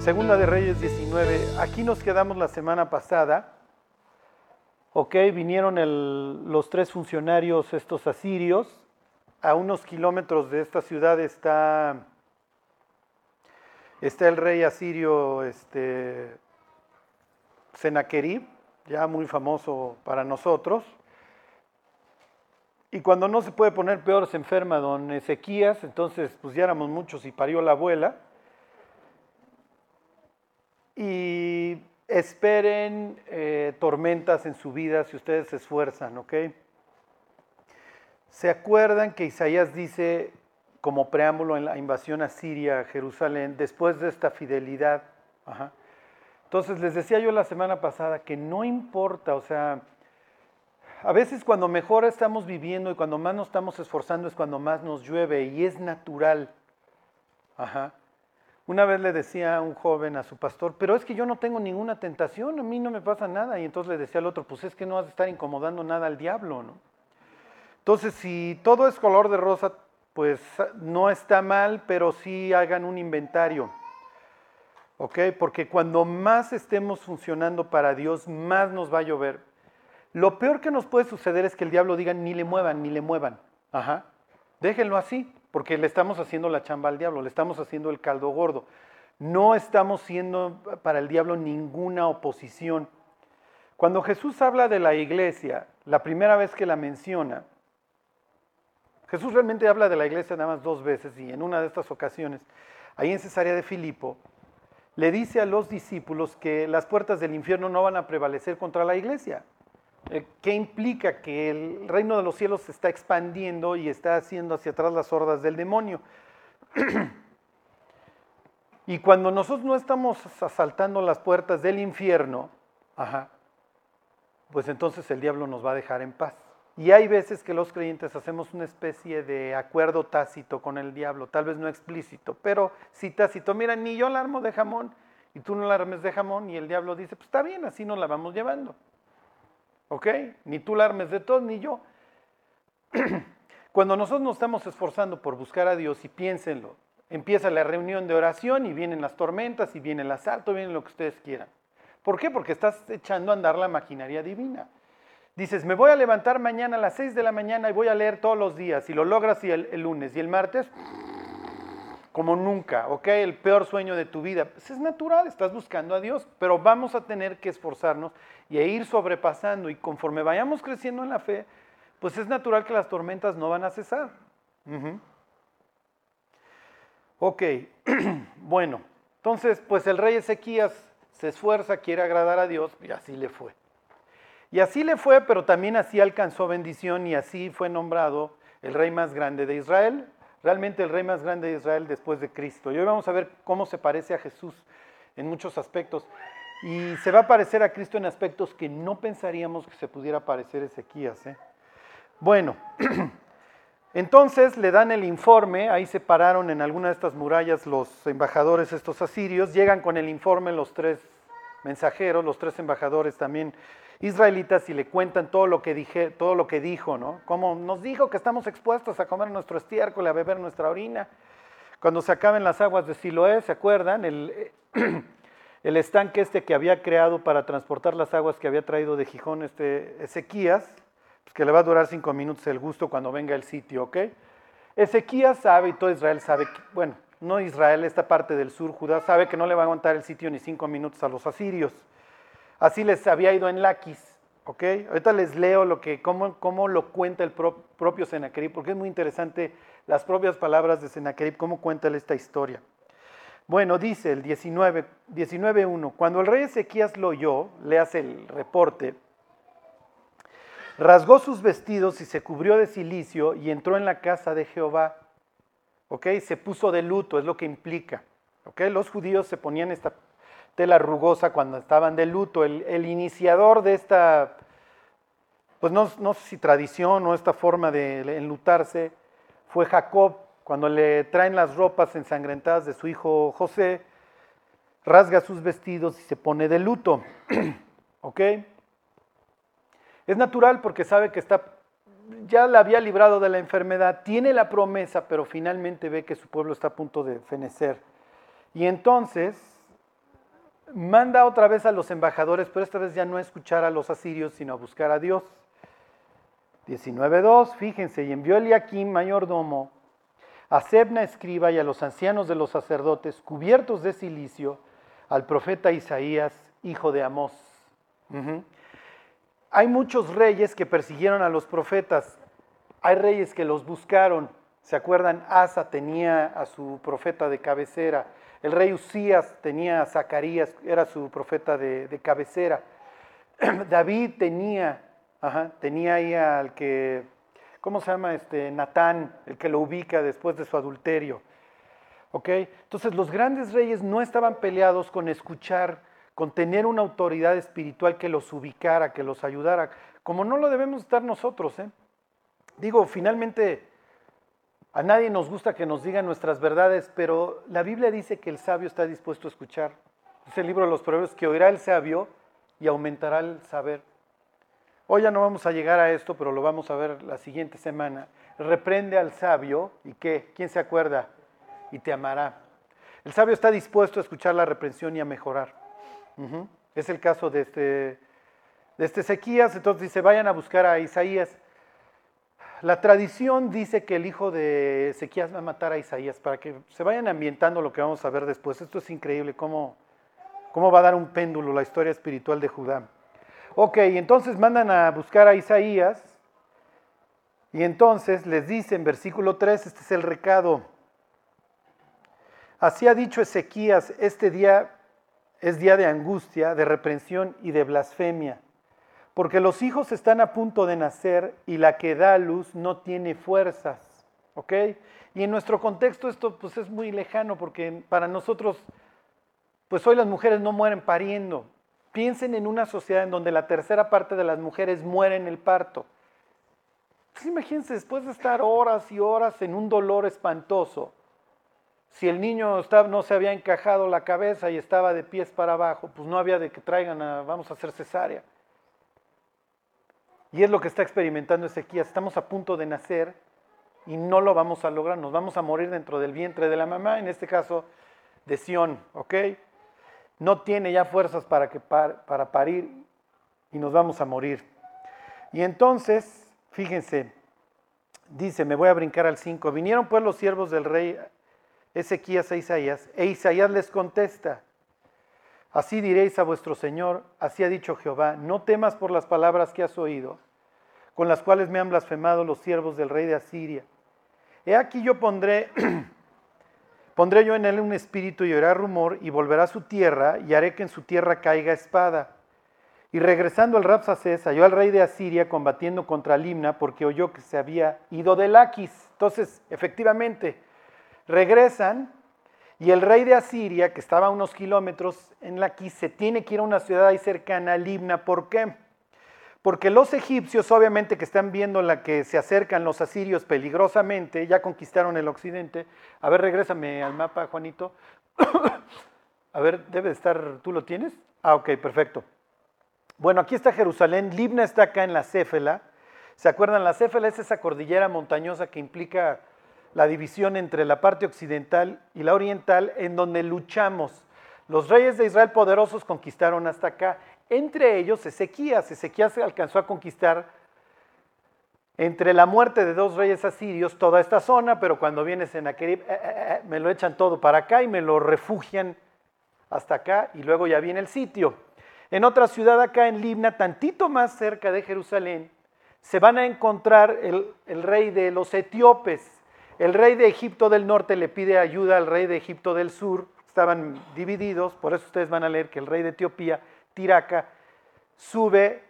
Segunda de Reyes 19. Aquí nos quedamos la semana pasada. Ok, vinieron los tres funcionarios, estos asirios. A unos kilómetros de esta ciudad está, está el rey asirio este, Senaquerib, ya muy famoso para nosotros. Y cuando no se puede poner peor, se enferma don Ezequías, entonces pues ya éramos muchos y parió la abuela y esperen eh, tormentas en su vida si ustedes se esfuerzan, ¿ok? ¿Se acuerdan que Isaías dice como preámbulo en la invasión a Siria, a Jerusalén, después de esta fidelidad? Entonces les decía yo la semana pasada que no importa, o sea, a veces cuando mejor estamos viviendo y cuando más nos estamos esforzando es cuando más nos llueve y es natural. Ajá. Una vez le decía a un joven a su pastor, pero es que yo no tengo ninguna tentación, a mí no me pasa nada. Y entonces le decía al otro, pues es que no vas a estar incomodando nada al diablo, ¿no? Entonces, si todo es color de rosa, pues no está mal, pero sí hagan un inventario. ¿Ok? Porque cuando más estemos funcionando para Dios, más nos va a llover. Lo peor que nos puede suceder es que el diablo diga, ni le muevan, ni le muevan. Ajá. Déjenlo así porque le estamos haciendo la chamba al diablo, le estamos haciendo el caldo gordo. No estamos siendo para el diablo ninguna oposición. Cuando Jesús habla de la iglesia, la primera vez que la menciona, Jesús realmente habla de la iglesia nada más dos veces y en una de estas ocasiones, ahí en Cesarea de Filipo, le dice a los discípulos que las puertas del infierno no van a prevalecer contra la iglesia. Eh, ¿Qué implica? Que el reino de los cielos se está expandiendo y está haciendo hacia atrás las hordas del demonio. y cuando nosotros no estamos asaltando las puertas del infierno, pues entonces el diablo nos va a dejar en paz. Y hay veces que los creyentes hacemos una especie de acuerdo tácito con el diablo, tal vez no explícito, pero sí tácito. Mira, ni yo la armo de jamón y tú no la armes de jamón y el diablo dice, pues está bien, así nos la vamos llevando. ¿Ok? Ni tú la armes de todo, ni yo. Cuando nosotros nos estamos esforzando por buscar a Dios, y piénsenlo, empieza la reunión de oración y vienen las tormentas y viene el asalto, viene lo que ustedes quieran. ¿Por qué? Porque estás echando a andar la maquinaria divina. Dices, me voy a levantar mañana a las 6 de la mañana y voy a leer todos los días. Y lo logras y el, lunes y el martes, como nunca, ¿ok? El peor sueño de tu vida. Pues es natural, estás buscando a Dios, pero vamos a tener que esforzarnos y a ir sobrepasando. Y conforme vayamos creciendo en la fe, pues es natural que las tormentas no van a cesar. Ok, bueno, entonces, pues el rey Ezequías se esfuerza, quiere agradar a Dios y así le fue. Y así le fue, pero también así alcanzó bendición y así fue nombrado el rey más grande de Israel realmente el rey más grande de Israel después de Cristo. Y hoy vamos a ver cómo se parece a Jesús en muchos aspectos. Y se va a parecer a Cristo en aspectos que no pensaríamos que se pudiera parecer Ezequías. ¿eh? Bueno, entonces le dan el informe, ahí se pararon en alguna de estas murallas los embajadores, estos asirios, llegan con el informe los tres mensajeros, los tres embajadores también israelitas y le cuentan todo lo que, dije, todo lo que dijo, ¿no? Como nos dijo que estamos expuestos a comer nuestro estiércol, a beber nuestra orina. Cuando se acaben las aguas de Siloé, ¿se acuerdan? El, el estanque este que había creado para transportar las aguas que había traído de Gijón este Ezequías, pues que le va a durar cinco minutos el gusto cuando venga el sitio, ¿ok? Ezequías sabe y todo Israel sabe, que, bueno, no Israel, esta parte del sur, Judá, sabe que no le va a aguantar el sitio ni cinco minutos a los asirios. Así les había ido en Laquis. ¿ok? Ahorita les leo lo que, cómo, cómo lo cuenta el propio Senaquerib, porque es muy interesante las propias palabras de Senaquerib, cómo cuenta esta historia. Bueno, dice el 19, 19.1, cuando el rey Ezequías lo oyó, le hace el reporte, rasgó sus vestidos y se cubrió de silicio y entró en la casa de Jehová. ¿Ok? Se puso de luto, es lo que implica. ¿Ok? Los judíos se ponían esta tela rugosa cuando estaban de luto. El, iniciador de esta, pues no, sé si tradición o esta forma de enlutarse, fue Jacob, cuando le traen las ropas ensangrentadas de su hijo José, rasga sus vestidos y se pone de luto. ¿Ok? Es natural porque sabe que está, ya la había librado de la enfermedad, tiene la promesa, pero finalmente ve que su pueblo está a punto de fenecer. Y entonces manda otra vez a los embajadores, pero esta vez ya no a escuchar a los asirios, sino a buscar a Dios. 19.2, fíjense, y envió Eliakim, mayordomo, a Sebna escriba y a los ancianos de los sacerdotes, cubiertos de silicio, al profeta Isaías, hijo de Amós. Hay muchos reyes que persiguieron a los profetas, hay reyes que los buscaron. ¿Se acuerdan? Asa tenía a su profeta de cabecera. El rey Usías tenía a Zacarías, era su profeta de, cabecera. David tenía, tenía ahí al que, ¿cómo se llama? Este, Natán, el que lo ubica después de su adulterio. ¿Ok? Entonces los grandes reyes no estaban peleados con escuchar, con tener una autoridad espiritual que los ubicara, que los ayudara, como no lo debemos estar nosotros. ¿eh? Digo, finalmente a nadie nos gusta que nos digan nuestras verdades, pero la Biblia dice que el sabio está dispuesto a escuchar. Es el libro de los proverbios que oirá el sabio y aumentará el saber. Hoy ya no vamos a llegar a esto, pero lo vamos a ver la siguiente semana. Reprende al sabio y qué, ¿quién se acuerda? Y te amará. El sabio está dispuesto a escuchar la reprensión y a mejorar. Es el caso de este, de este Ezequías. Entonces dice, vayan a buscar a Isaías. La tradición dice que el hijo de Ezequías va a matar a Isaías para que se vayan ambientando lo que vamos a ver después. Esto es increíble, cómo, cómo va a dar un péndulo la historia espiritual de Judá. Ok, entonces mandan a buscar a Isaías y entonces les dice en versículo 3, este es el recado. Así ha dicho Ezequías, este día es día de angustia, de reprensión y de blasfemia porque los hijos están a punto de nacer y la que da luz no tiene fuerzas. ¿Ok? Y en nuestro contexto esto pues es muy lejano porque para nosotros, pues hoy las mujeres no mueren pariendo. Piensen en una sociedad en donde la tercera parte de las mujeres mueren en el parto. Pues imagínense, después de estar horas y horas en un dolor espantoso, si el niño no se había encajado la cabeza y estaba de pies para abajo, pues no había de que traigan a, vamos a hacer cesárea. Y es lo que está experimentando Ezequías. Estamos a punto de nacer y no lo vamos a lograr. Nos vamos a morir dentro del vientre de la mamá, en este caso de Sión, ¿ok? No tiene ya fuerzas para, que para parir y nos vamos a morir. Y entonces, fíjense, dice, me voy a brincar al 5, vinieron pues los siervos del rey Ezequías a Isaías, e Isaías les contesta, Así diréis a vuestro Señor, así ha dicho Jehová, no temas por las palabras que has oído, con las cuales me han blasfemado los siervos del rey de Asiria. He aquí yo pondré, pondré yo en él un espíritu y oirá rumor, y volverá a su tierra, y haré que en su tierra caiga espada. Y regresando el Rapsacés, halló al rey de Asiria combatiendo contra Limna, porque oyó que se había ido de Laquis. Entonces, efectivamente, regresan y el rey de Asiria, que estaba a unos kilómetros en la se tiene que ir a una ciudad ahí cercana a Libna. ¿Por qué? Porque los egipcios, obviamente, que están viendo la que se acercan los asirios peligrosamente, ya conquistaron el occidente. A ver, regrésame al mapa, Juanito. a ver, debe estar, ¿tú lo tienes? Ah, ok, perfecto. Bueno, aquí está Jerusalén. Libna está acá en la Céfela. ¿Se acuerdan? La Céfela es esa cordillera montañosa que implica la división entre la parte occidental y la oriental, en donde luchamos. Los reyes de Israel poderosos conquistaron hasta acá, entre ellos Ezequías. Ezequías alcanzó a conquistar entre la muerte de dos reyes asirios toda esta zona, pero cuando viene Sennacherib, eh, eh, eh, me lo echan todo para acá y me lo refugian hasta acá y luego ya viene el sitio. En otra ciudad acá en Libna, tantito más cerca de Jerusalén, se van a encontrar el, el rey de los etíopes, el rey de Egipto del norte le pide ayuda al rey de Egipto del sur, estaban divididos, por eso ustedes van a leer que el rey de Etiopía, Tiraca, sube,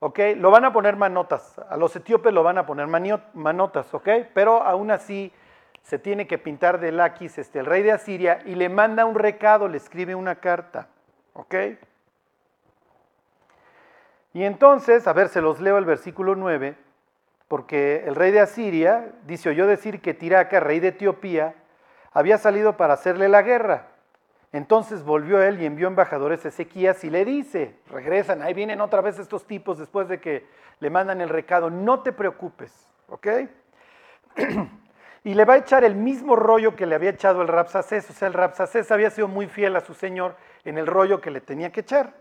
¿ok? Lo van a poner manotas, a los etíopes lo van a poner manotas, ¿ok? Pero aún así se tiene que pintar de Laquis, este, el rey de Asiria, y le manda un recado, le escribe una carta, ¿ok? Y entonces, a ver, se los leo el versículo 9 porque el rey de Asiria dice, oyó decir que Tiraca, rey de Etiopía, había salido para hacerle la guerra. Entonces volvió él y envió embajadores a Ezequías y le dice, regresan, ahí vienen otra vez estos tipos después de que le mandan el recado, no te preocupes, ¿ok? y le va a echar el mismo rollo que le había echado el Rapsacés, o sea, el Rapsacés había sido muy fiel a su señor, en el rollo que le tenía que echar.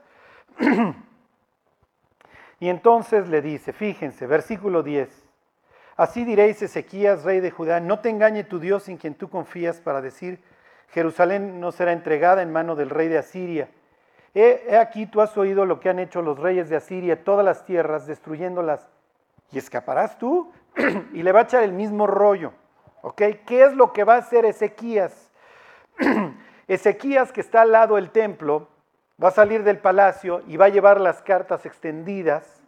y entonces le dice, fíjense, versículo 10. Así diréis, Ezequías, rey de Judá, no te engañe tu Dios en quien tú confías para decir, Jerusalén no será entregada en mano del rey de Asiria. He, aquí tú has oído lo que han hecho los reyes de Asiria, todas las tierras, destruyéndolas. ¿Y escaparás tú? y le va a echar el mismo rollo. ¿Ok? ¿Qué es lo que va a hacer Ezequías? Ezequías, que está al lado del templo, va a salir del palacio y va a llevar las cartas extendidas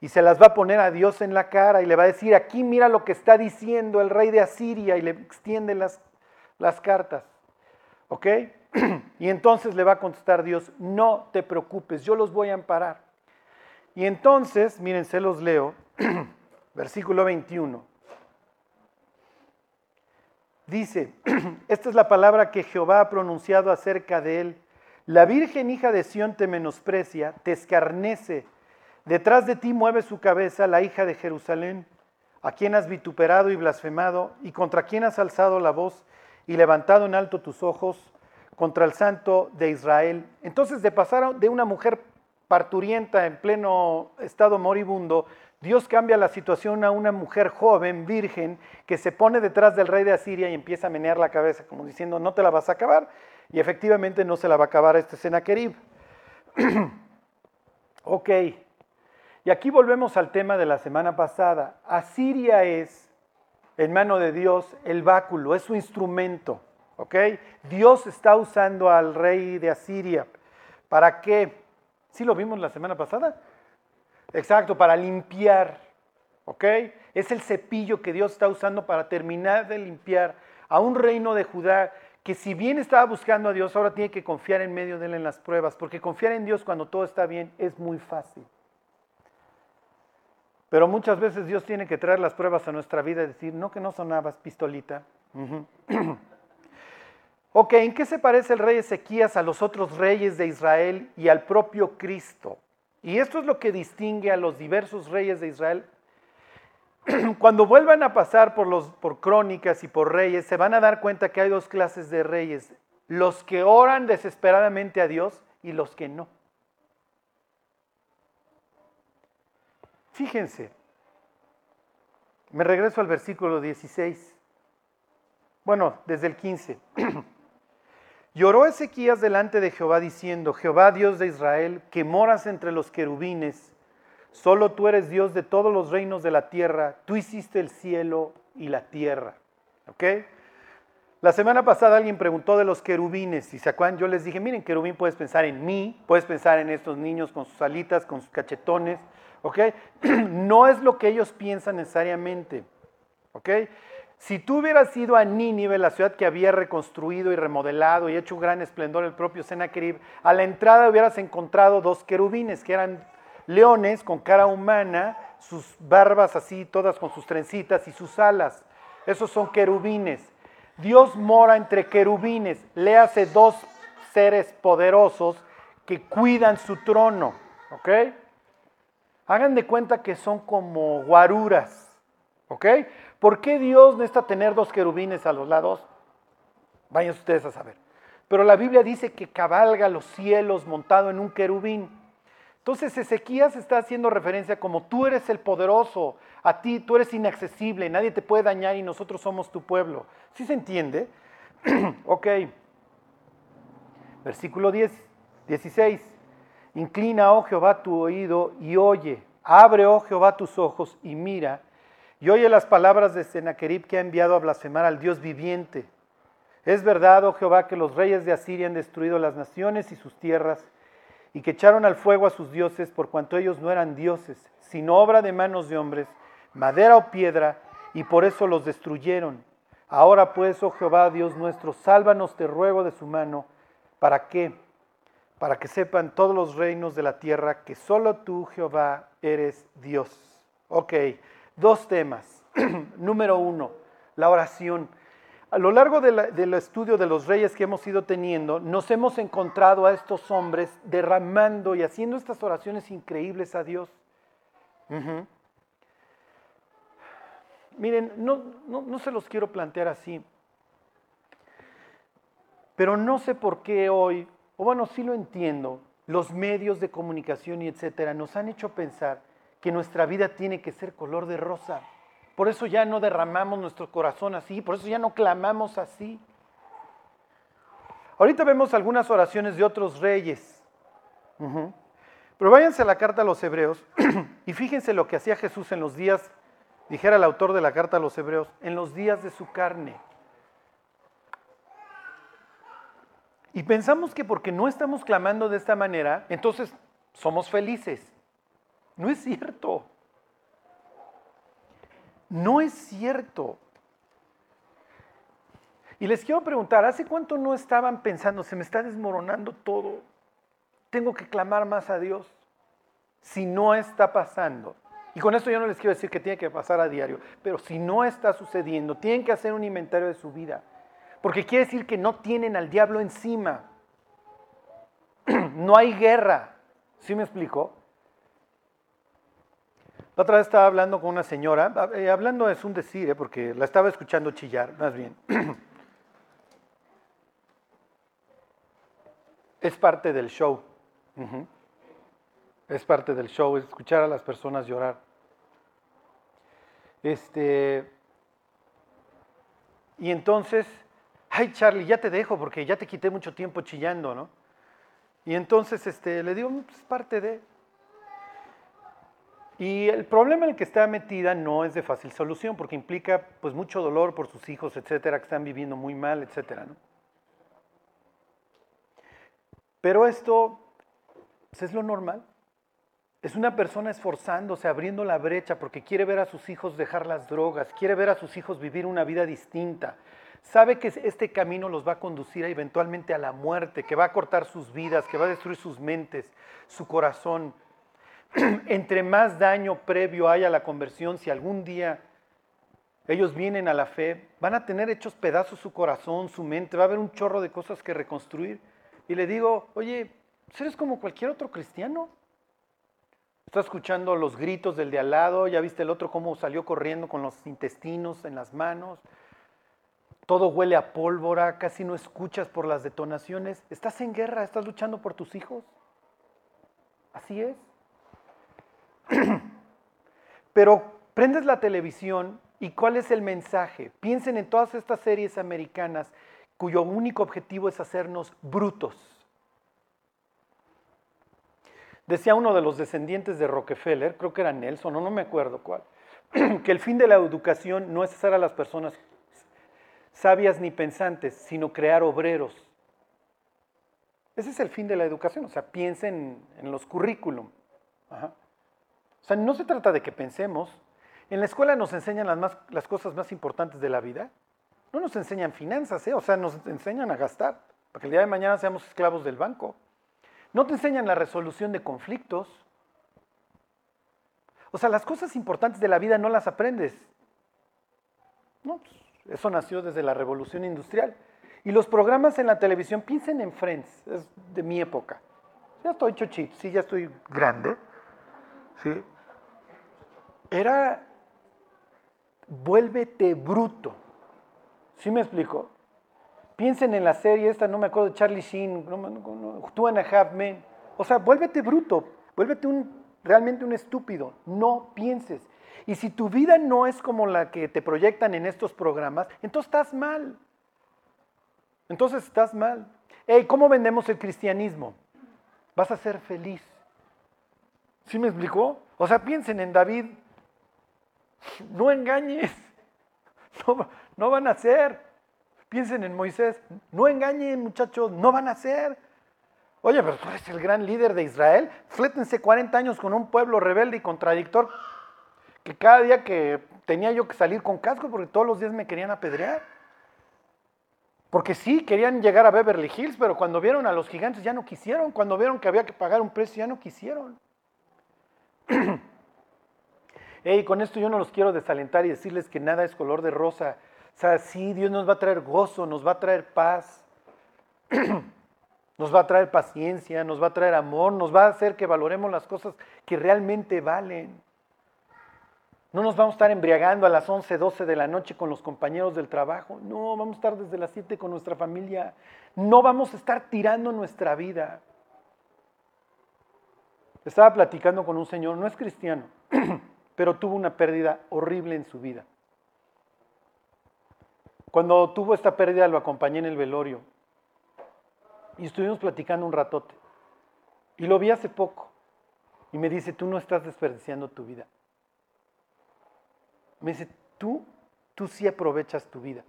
y se las va a poner a Dios en la cara y le va a decir, aquí mira lo que está diciendo el rey de Asiria y le extiende las, las cartas. ¿Ok? Y entonces le va a contestar Dios, no te preocupes, yo los voy a amparar. Y entonces, miren, se los leo, versículo 21. Dice, esta es la palabra que Jehová ha pronunciado acerca de él. La Virgen hija de Sión te menosprecia, te escarnece Detrás de ti mueve su cabeza la hija de Jerusalén, a quien has vituperado y blasfemado, y contra quien has alzado la voz y levantado en alto tus ojos contra el santo de Israel. Entonces, de pasar de una mujer parturienta en pleno estado moribundo, Dios cambia la situación a una mujer joven, virgen, que se pone detrás del rey de Asiria y empieza a menear la cabeza, como diciendo, no te la vas a acabar. Y efectivamente no se la va a acabar este Senaquerib. ok, y aquí volvemos al tema de la semana pasada. Asiria es, en mano de Dios, el báculo, es su instrumento. ¿Ok? Dios está usando al rey de Asiria. ¿Para qué? ¿Sí lo vimos la semana pasada? Exacto, para limpiar. ¿Ok? Es el cepillo que Dios está usando para terminar de limpiar a un reino de Judá que si bien estaba buscando a Dios, ahora tiene que confiar en medio de él en las pruebas, porque confiar en Dios cuando todo está bien es muy fácil. Pero muchas veces Dios tiene que traer las pruebas a nuestra vida y decir, no que no sonabas, pistolita. ok, ¿en qué se parece el rey Ezequías a los otros reyes de Israel y al propio Cristo? Y esto es lo que distingue a los diversos reyes de Israel. Cuando vuelvan a pasar por, los, por crónicas y por reyes, se van a dar cuenta que hay dos clases de reyes. Los que oran desesperadamente a Dios y los que no. Fíjense, me regreso al versículo 16. Bueno, desde el 15. Lloró Ezequías delante de Jehová diciendo, Jehová Dios de Israel, que moras entre los querubines, solo tú eres Dios de todos los reinos de la tierra, tú hiciste el cielo y la tierra. ¿Ok? La semana pasada alguien preguntó de los querubines y se acuerdan, yo les dije, miren, querubín puedes pensar en mí, puedes pensar en estos niños con sus alitas, con sus cachetones, ¿ok? No es lo que ellos piensan necesariamente, ¿ok? Si tú hubieras ido a Nínive, la ciudad que había reconstruido y remodelado y hecho un gran esplendor el propio Sennacherib, a la entrada hubieras encontrado dos querubines que eran leones con cara humana, sus barbas así, todas con sus trencitas y sus alas. Esos son querubines. Dios mora entre querubines. Le hace dos seres poderosos que cuidan su trono, ¿ok? Hagan de cuenta que son como guaruras. ¿Ok? ¿Por qué Dios necesita tener dos querubines a los lados? Vayan ustedes a saber. Pero la Biblia dice que cabalga los cielos montado en un querubín. Entonces Ezequías está haciendo referencia como tú eres el poderoso, a ti tú eres inaccesible, nadie te puede dañar y nosotros somos tu pueblo. ¿Sí se entiende? ok. Versículo 10, 16. Inclina, oh Jehová, tu oído y oye. Abre, oh Jehová, tus ojos y mira. Y oye las palabras de Sennacherib que ha enviado a blasfemar al Dios viviente. Es verdad, oh Jehová, que los reyes de Asiria han destruido las naciones y sus tierras, y que echaron al fuego a sus dioses por cuanto ellos no eran dioses, sino obra de manos de hombres, madera o piedra, y por eso los destruyeron. Ahora pues, oh Jehová, Dios nuestro, sálvanos, te ruego, de su mano, para que para que sepan todos los reinos de la tierra que solo tú, Jehová, eres Dios. Ok, dos temas. Número uno, la oración. A lo largo del estudio de los reyes que hemos ido teniendo, nos hemos encontrado a estos hombres derramando y haciendo estas oraciones increíbles a Dios. Miren, no, no se los quiero plantear así, pero no sé por qué hoy o bueno, sí lo entiendo, los medios de comunicación y etcétera nos han hecho pensar que nuestra vida tiene que ser color de rosa. Por eso ya no derramamos nuestro corazón así, por eso ya no clamamos así. Ahorita vemos algunas oraciones de otros reyes. Pero váyanse a la carta a los hebreos y fíjense lo que hacía Jesús en los días, dijera el autor de la carta a los hebreos, en los días de su carne. Y pensamos que porque no estamos clamando de esta manera, entonces somos felices. No es cierto. No es cierto. Y les quiero preguntar, ¿hace cuánto no estaban pensando, se me está desmoronando todo? Tengo que clamar más a Dios. Si no está pasando. Y con esto yo no les quiero decir que tiene que pasar a diario, pero si no está sucediendo, tienen que hacer un inventario de su vida. Porque quiere decir que no tienen al diablo encima. no hay guerra. ¿Sí me explico? La otra vez estaba hablando con una señora, eh, hablando es un decir, eh, porque la estaba escuchando chillar, más bien. es parte del show. Es parte del show, es escuchar a las personas llorar. Este, y entonces, ay Charlie, ya te dejo porque ya te quité mucho tiempo chillando, ¿no? Y entonces este, le digo, mm, es parte de... Y el problema en el que está metida no es de fácil solución porque implica pues mucho dolor por sus hijos, etcétera, que están viviendo muy mal, etcétera, ¿no? Pero esto pues, es lo normal. Es una persona esforzándose, abriendo la brecha porque quiere ver a sus hijos dejar las drogas, quiere ver a sus hijos vivir una vida distinta. Sabe que este camino los va a conducir eventualmente a la muerte, que va a cortar sus vidas, que va a destruir sus mentes, su corazón. Entre más daño previo haya a la conversión, si algún día ellos vienen a la fe, van a tener hechos pedazos su corazón, su mente, va a haber un chorro de cosas que reconstruir y le digo, oye, pues eres como cualquier otro cristiano. Estás escuchando los gritos del de al lado, ya viste el otro cómo salió corriendo con los intestinos en las manos. Todo huele a pólvora, casi no escuchas por las detonaciones. Estás en guerra, estás luchando por tus hijos. Así es. Pero prendes la televisión y ¿cuál es el mensaje? Piensen en todas estas series americanas cuyo único objetivo es hacernos brutos. Decía uno de los descendientes de Rockefeller, creo que era Nelson, o no me acuerdo cuál, que el fin de la educación no es hacer a las personas sabias ni pensantes, sino crear obreros. Ese es el fin de la educación, o sea, piensen en los currículum. O sea, no se trata de que pensemos. En la escuela nos enseñan las, las cosas más importantes de la vida, no nos enseñan finanzas, ¿eh? o sea, nos enseñan a gastar, para que el día de mañana seamos esclavos del banco. No te enseñan la resolución de conflictos. O sea, las cosas importantes de la vida no las aprendes. No, pues, eso nació desde la revolución industrial. Y los programas en la televisión, piensen en Friends, es de mi época. Ya estoy hecho sí, ya estoy grande. ¿sí? Era, vuélvete bruto. ¿Sí me explico? Piensen en la serie esta, no me acuerdo Charlie Sheen, no, and a Half Men. O sea, vuélvete bruto, vuélvete un, realmente un estúpido. No pienses. Y si tu vida no es como la que te proyectan en estos programas, entonces estás mal. Entonces estás mal. Hey, ¿cómo vendemos el cristianismo? Vas a ser feliz. ¿Sí me explicó? O sea, piensen en David. No engañes. No, van a ser. Piensen en Moisés, no engañen muchachos, no van a ser. Oye, pero tú eres el gran líder de Israel. Flétense 40 años con un pueblo rebelde y contradictor que cada día que tenía yo que salir con casco porque todos los días me querían apedrear. Porque sí, querían llegar a Beverly Hills, pero cuando vieron a los gigantes ya no quisieron. Cuando vieron que había que pagar un precio ya no quisieron. Hey, con esto yo no los quiero desalentar y decirles que nada es color de rosa. O sea, sí, Dios nos va a traer gozo, nos va a traer paz, nos va a traer paciencia, nos va a traer amor, nos va a hacer que valoremos las cosas que realmente valen. No nos vamos a estar embriagando a las 11, 12 de la noche con los compañeros del trabajo. No, vamos a estar desde las 7 con nuestra familia. No vamos a estar tirando nuestra vida. Estaba platicando con un señor, no es cristiano, pero tuvo una pérdida horrible en su vida. Cuando tuvo esta pérdida lo acompañé en el velorio y estuvimos platicando un ratote. Y lo vi hace poco y me dice, tú no estás desperdiciando tu vida. Me dice, tú, tú sí aprovechas tu vida.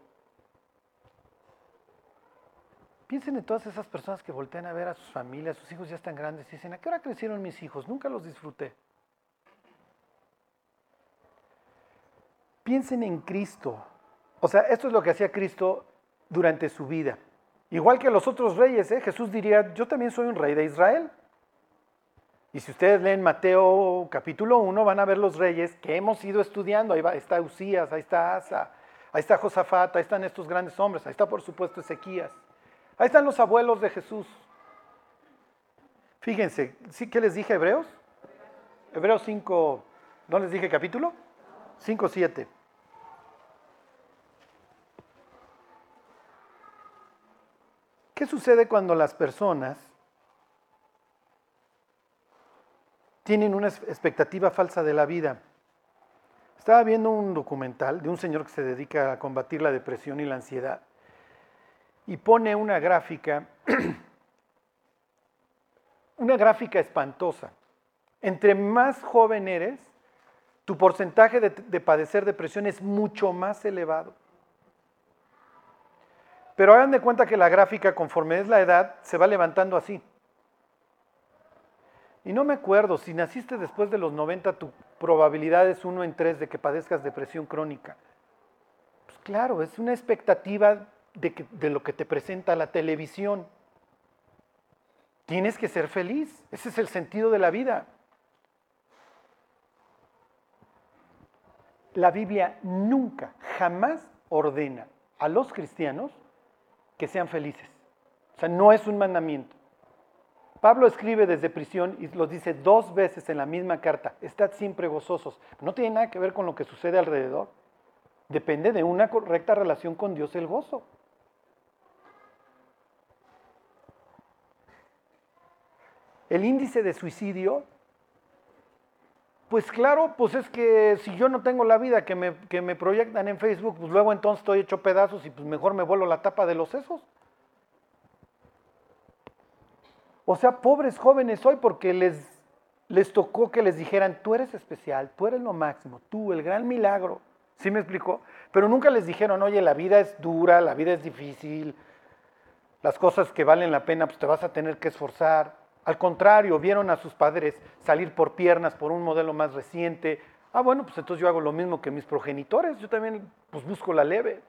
Piensen en todas esas personas que voltean a ver a sus familias, sus hijos ya están grandes y dicen, ¿a qué hora crecieron mis hijos? Nunca los disfruté. Piensen en Cristo. O sea, esto es lo que hacía Cristo durante su vida. Igual que los otros reyes, ¿eh? Jesús diría, yo también soy un rey de Israel. Y si ustedes leen Mateo capítulo 1, van a ver los reyes que hemos ido estudiando. Ahí está Usías, ahí está Asa, ahí está Josafat, ahí están estos grandes hombres, ahí está por supuesto Ezequías. Ahí están los abuelos de Jesús. Fíjense, ¿sí qué les dije Hebreos? Hebreos 5, ¿no les dije capítulo? 5, 7. ¿Qué sucede cuando las personas tienen una expectativa falsa de la vida. Estaba viendo un documental de un señor que se dedica a combatir la depresión y la ansiedad y pone una gráfica, una gráfica espantosa. Entre más joven eres, tu porcentaje de, de, padecer depresión es mucho más elevado. Pero hagan de cuenta que la gráfica, conforme es la edad, se va levantando así. Y no me acuerdo, si naciste después de los 90, tu probabilidad es uno en tres de que padezcas depresión crónica. Pues claro, es una expectativa de lo que te presenta la televisión. Tienes que ser feliz, ese es el sentido de la vida. La Biblia nunca, jamás ordena a los cristianos que sean felices. O sea, no es un mandamiento. Pablo escribe desde prisión y lo dice dos veces en la misma carta, estad siempre gozosos. No tiene nada que ver con lo que sucede alrededor. Depende de una correcta relación con Dios el gozo. El índice de suicidio, pues claro, pues es que si yo no tengo la vida que me, que me proyectan en Facebook, pues luego entonces estoy hecho pedazos y pues mejor me vuelo la tapa de los sesos. O sea, pobres jóvenes hoy porque les, les tocó que les dijeran, tú eres especial, tú eres lo máximo, tú, el gran milagro. ¿Sí me explicó? Pero nunca les dijeron, oye, la vida es dura, la vida es difícil, las cosas que valen la pena, pues te vas a tener que esforzar. Al contrario, vieron a sus padres salir por piernas por un modelo más reciente. Ah, bueno, pues entonces yo hago lo mismo que mis progenitores, yo también pues busco la leve.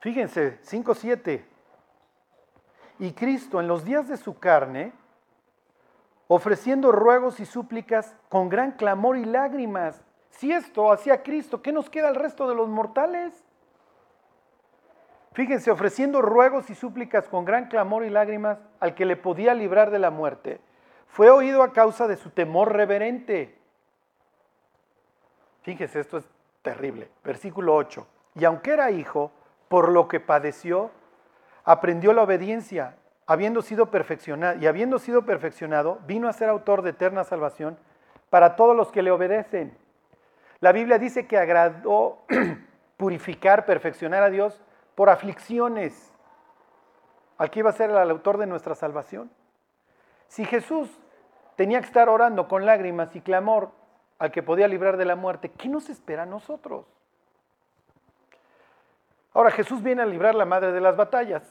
Fíjense, 5.7. Y Cristo en los días de su carne, ofreciendo ruegos y súplicas con gran clamor y lágrimas. Si esto hacía Cristo, ¿qué nos queda al resto de los mortales? Fíjense, ofreciendo ruegos y súplicas con gran clamor y lágrimas al que le podía librar de la muerte, fue oído a causa de su temor reverente. Fíjense, esto es terrible. Versículo 8. Y aunque era hijo, por lo que padeció, aprendió la obediencia, habiendo sido perfeccionado, y habiendo sido perfeccionado, vino a ser autor de eterna salvación para todos los que le obedecen. La Biblia dice que agradó purificar, perfeccionar a Dios por aflicciones, al que iba a ser el autor de nuestra salvación. Si Jesús tenía que estar orando con lágrimas y clamor al que podía librar de la muerte, ¿qué nos espera a nosotros? Ahora Jesús viene a librar la madre de las batallas.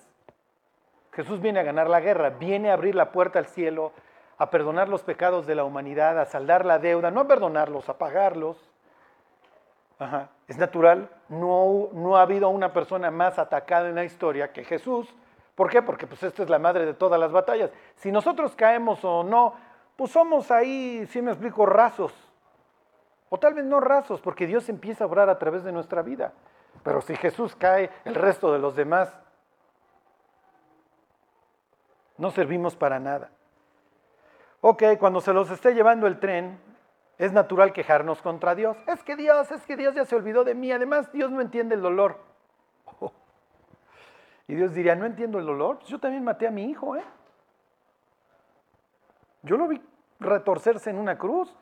Jesús viene a ganar la guerra, viene a abrir la puerta al cielo, a perdonar los pecados de la humanidad, a saldar la deuda, no a perdonarlos, a pagarlos. Es natural, no, no ha habido una persona más atacada en la historia que Jesús. ¿Por qué? Porque pues esta es la madre de todas las batallas. Si nosotros caemos o no, pues somos ahí, si me explico, rasos. O tal vez no rasos, porque Dios empieza a obrar a través de nuestra vida. Pero si Jesús cae, el resto de los demás no servimos para nada. Ok, cuando se los esté llevando el tren, es natural quejarnos contra Dios. Es que Dios, es que Dios ya se olvidó de mí. Además, Dios no entiende el dolor. Y Dios diría, no entiendo el dolor. Pues yo también maté a mi hijo, ¿eh? Yo lo vi retorcerse en una cruz.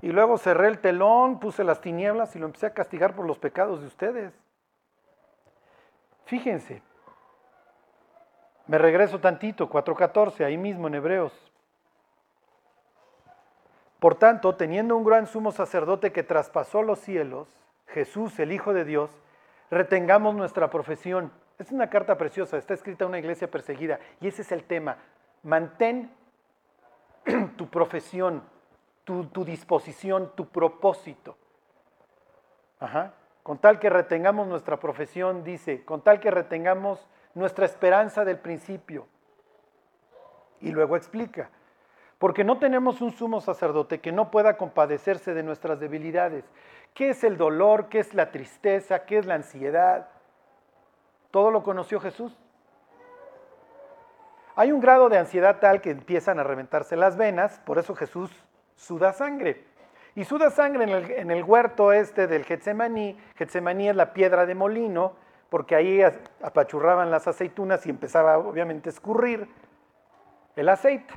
Y luego cerré el telón, puse las tinieblas y lo empecé a castigar por los pecados de ustedes. Fíjense, me regreso tantito, 4.14, ahí mismo en Hebreos. Por tanto, teniendo un gran sumo sacerdote que traspasó los cielos, Jesús, el Hijo de Dios, retengamos nuestra profesión. Es una carta preciosa, está escrita en una iglesia perseguida y ese es el tema. Mantén tu profesión, tu, disposición, tu propósito. Con tal que retengamos nuestra profesión, dice, con tal que retengamos nuestra esperanza del principio. Y luego explica, porque no tenemos un sumo sacerdote que no pueda compadecerse de nuestras debilidades. ¿Qué es el dolor? ¿Qué es la tristeza? ¿Qué es la ansiedad? Todo lo conoció Jesús. Hay un grado de ansiedad tal que empiezan a reventarse las venas, por eso Jesús suda sangre. Y suda sangre en el, huerto este del Getsemaní. Getsemaní es la piedra de molino, porque ahí apachurraban las aceitunas y empezaba obviamente a escurrir el aceite.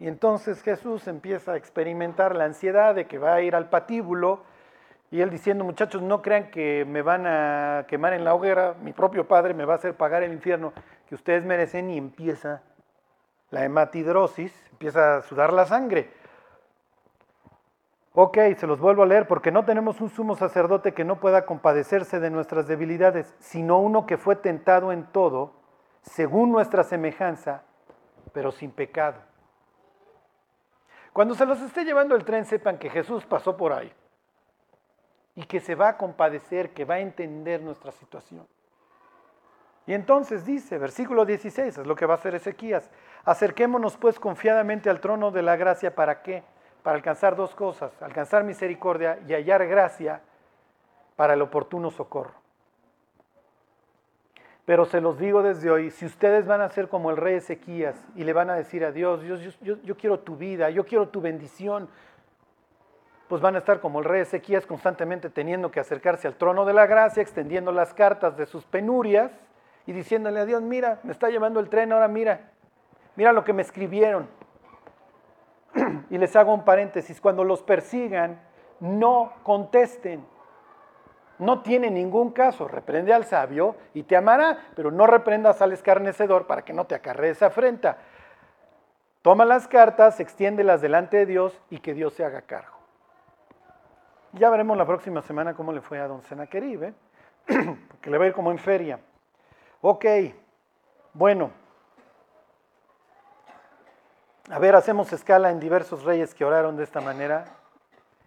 Y entonces Jesús empieza a experimentar la ansiedad de que va a ir al patíbulo y él diciendo, muchachos, no crean que me van a quemar en la hoguera, mi propio Padre me va a hacer pagar el infierno que ustedes merecen y empieza la hematidrosis, empieza a sudar la sangre. Ok, se los vuelvo a leer, porque no tenemos un sumo sacerdote que no pueda compadecerse de nuestras debilidades, sino uno que fue tentado en todo, según nuestra semejanza, pero sin pecado. Cuando se los esté llevando el tren, sepan que Jesús pasó por ahí y que se va a compadecer, que va a entender nuestra situación. Y entonces dice, versículo 16, es lo que va a hacer Ezequías, acerquémonos pues confiadamente al trono de la gracia, ¿para qué? Para alcanzar dos cosas, alcanzar misericordia y hallar gracia para el oportuno socorro. Pero se los digo desde hoy, si ustedes van a ser como el rey Ezequías y le van a decir a Dios, yo quiero tu vida, yo quiero tu bendición, pues van a estar como el rey Ezequías constantemente teniendo que acercarse al trono de la gracia, extendiendo las cartas de sus penurias y diciéndole a Dios, mira, me está llevando el tren, ahora mira, mira lo que me escribieron. y les hago un paréntesis, cuando los persigan, no contesten. No tiene ningún caso, reprende al sabio y te amará, pero no reprendas al escarnecedor para que no te acarree esa afrenta. Toma las cartas, extiéndelas delante de Dios y que Dios se haga cargo. Ya veremos la próxima semana cómo le fue a don Senaquerib, ¿eh? porque le va a ir como en feria. Ok, bueno. A ver, hacemos escala en diversos reyes que oraron de esta manera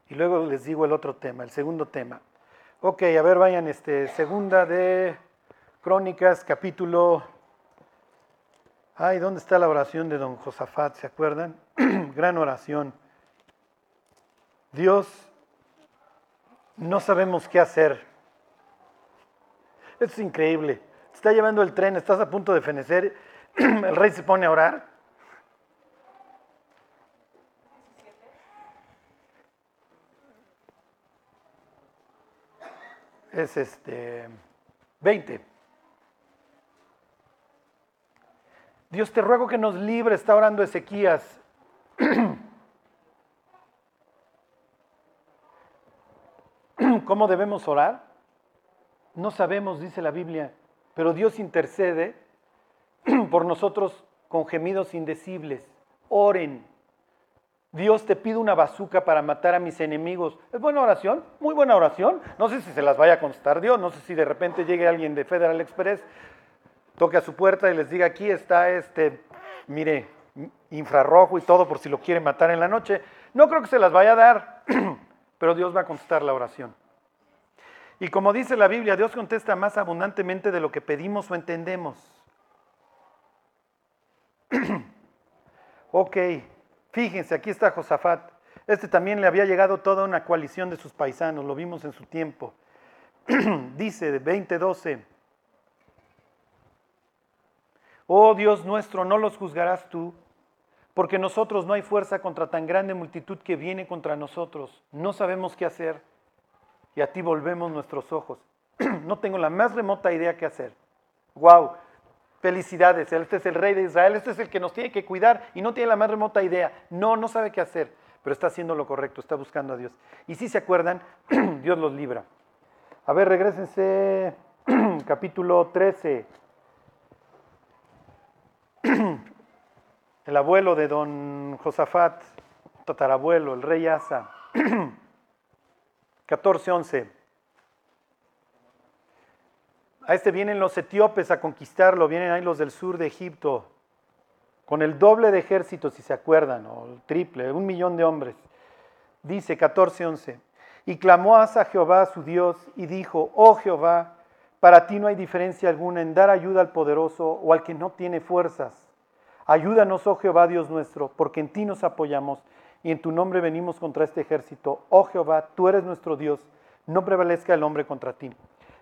y luego les digo el otro tema, el segundo tema. Ok, a ver, vayan, este, segunda de Crónicas, capítulo... Ay, ¿dónde está la oración de don Josafat? ¿Se acuerdan? Gran oración. Dios no sabemos qué hacer. Esto es increíble. está llevando el tren, estás a punto de fenecer, el rey se pone a orar. Es este 20. Dios te ruego que nos libre, está orando Ezequías. ¿Cómo debemos orar? No sabemos, dice la Biblia, pero Dios intercede por nosotros con gemidos indecibles. Oren. Dios te pide una bazuca para matar a mis enemigos. ¿Es buena oración? Muy buena oración. No sé si se las vaya a contestar Dios. No sé si de repente llegue alguien de Federal Express, toque a su puerta y les diga, aquí está este, mire, infrarrojo y todo por si lo quiere matar en la noche. No creo que se las vaya a dar, pero Dios va a contestar la oración. Y como dice la Biblia, Dios contesta más abundantemente de lo que pedimos o entendemos. ok, fíjense, aquí está Josafat. Este también le había llegado toda una coalición de sus paisanos, lo vimos en su tiempo. dice 2012, oh Dios nuestro, no los juzgarás tú, porque nosotros no hay fuerza contra tan grande multitud que viene contra nosotros. No sabemos qué hacer y a ti volvemos nuestros ojos. no tengo la más remota idea qué hacer. Wow, felicidades, este es el rey de Israel, este es el que nos tiene que cuidar y no tiene la más remota idea. No, no sabe qué hacer, pero está haciendo lo correcto, está buscando a Dios. Y si se acuerdan, Dios los libra. A ver, regresense capítulo 13. El abuelo de don Josafat, tatarabuelo, el rey Asa. 14:11. A este vienen los etíopes a conquistarlo, vienen ahí los del sur de Egipto, con el doble de ejército, si se acuerdan, o el triple, un millón de hombres. Dice 14:11. Y clamó Asa Jehová su Dios y dijo, oh Jehová, para ti no hay diferencia alguna en dar ayuda al poderoso o al que no tiene fuerzas. Ayúdanos, oh Jehová Dios nuestro, porque en ti nos apoyamos y en tu nombre venimos contra este ejército. Oh Jehová, tú eres nuestro Dios, no prevalezca el hombre contra ti.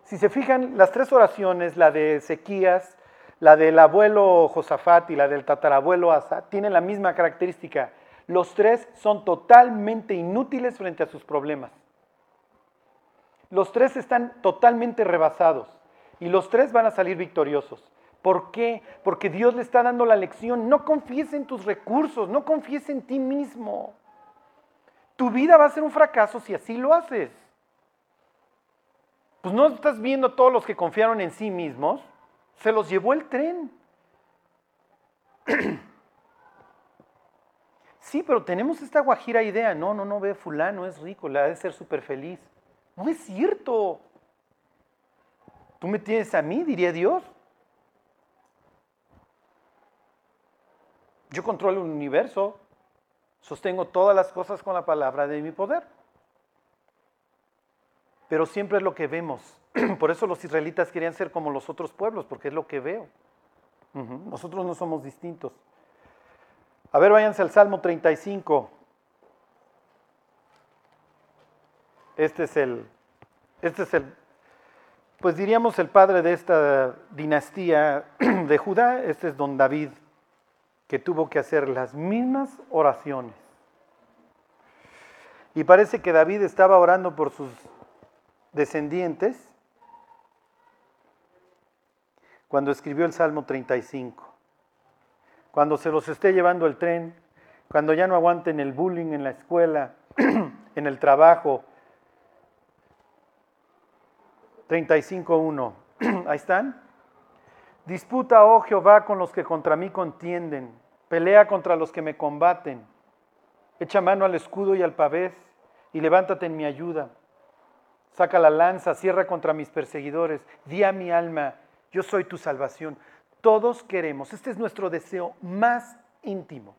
Si se fijan, las tres oraciones, la de Ezequías, la del abuelo Josafat y la del tatarabuelo Asa, tienen la misma característica. Los tres son totalmente inútiles frente a sus problemas. Los tres están totalmente rebasados y los tres van a salir victoriosos. ¿Por qué? Porque Dios le está dando la lección. No confíes en tus recursos, no confíes en ti mismo. Tu vida va a ser un fracaso si así lo haces. Pues no estás viendo todos los que confiaron en sí mismos, se los llevó el tren. Sí, pero tenemos esta guajira idea. No, no, no, ve fulano, es rico, le ha de ser súper feliz. No es cierto. Tú me tienes a mí, diría Dios. Yo controlo el universo, sostengo todas las cosas con la palabra de mi poder. Pero siempre es lo que vemos. Por eso los israelitas querían ser como los otros pueblos, porque es lo que veo. Nosotros no somos distintos. A ver, váyanse al Salmo 35. Este es el, este es el, pues diríamos el padre de esta dinastía de Judá. Este es don David que tuvo que hacer las mismas oraciones. Y parece que David estaba orando por sus descendientes cuando escribió el Salmo 35. Cuando se los esté llevando el tren, cuando ya no aguanten el bullying en la escuela, en el trabajo. 35.1. Ahí están. Disputa, oh Jehová, con los que contra mí contienden. Pelea contra los que me combaten. Echa mano al escudo y al pavés y levántate en mi ayuda. Saca la lanza, cierra contra mis perseguidores. Di a mi alma, yo soy tu salvación. Todos queremos, este es nuestro deseo más íntimo.